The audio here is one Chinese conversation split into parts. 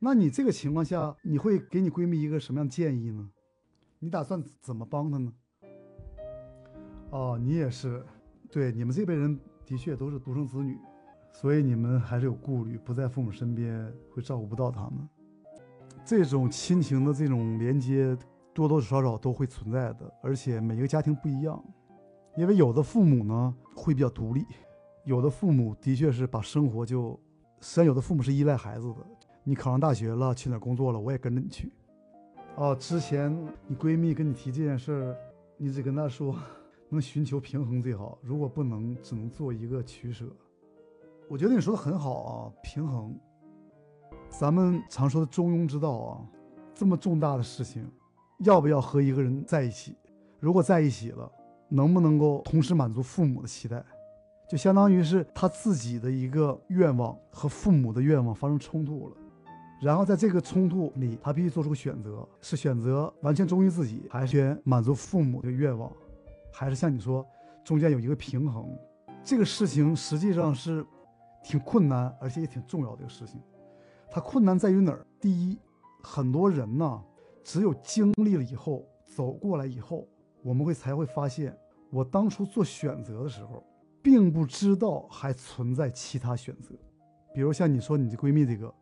那你这个情况下，你会给你闺蜜一个什么样的建议呢？你打算怎么帮她呢？哦，你也是，对，你们这辈人的确都是独生子女，所以你们还是有顾虑，不在父母身边会照顾不到他们。这种亲情的这种连接，多多少少都会存在的，而且每一个家庭不一样，因为有的父母呢会比较独立，有的父母的确是把生活就，虽然有的父母是依赖孩子的。你考上大学了，去哪工作了，我也跟着你去。哦，之前你闺蜜跟你提这件事儿，你只跟她说。能寻求平衡最好，如果不能，只能做一个取舍。我觉得你说的很好啊，平衡。咱们常说的中庸之道啊，这么重大的事情，要不要和一个人在一起？如果在一起了，能不能够同时满足父母的期待？就相当于是他自己的一个愿望和父母的愿望发生冲突了，然后在这个冲突里，他必须做出个选择：是选择完全忠于自己，还是选满足父母的愿望？还是像你说，中间有一个平衡，这个事情实际上是挺困难，而且也挺重要的一个事情。它困难在于哪儿？第一，很多人呢，只有经历了以后，走过来以后，我们会才会发现，我当初做选择的时候，并不知道还存在其他选择。比如像你说你的闺蜜这个，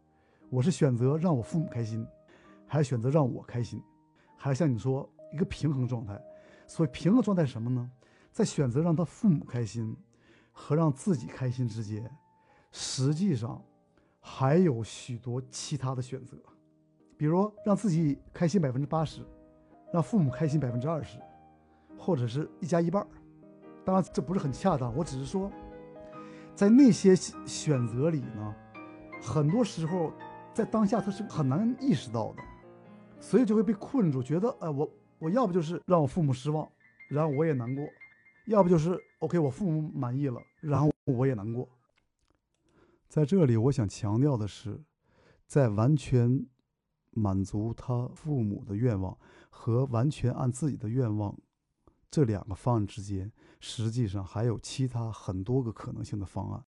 我是选择让我父母开心，还是选择让我开心？还是像你说一个平衡状态？所以平衡状态是什么呢？在选择让他父母开心和让自己开心之间，实际上还有许多其他的选择，比如让自己开心百分之八十，让父母开心百分之二十，或者是一加一半当然这不是很恰当，我只是说，在那些选择里呢，很多时候在当下他是很难意识到的，所以就会被困住，觉得呃我。我要不就是让我父母失望，然后我也难过；要不就是 OK，我父母满意了，然后我也难过。在这里，我想强调的是，在完全满足他父母的愿望和完全按自己的愿望这两个方案之间，实际上还有其他很多个可能性的方案。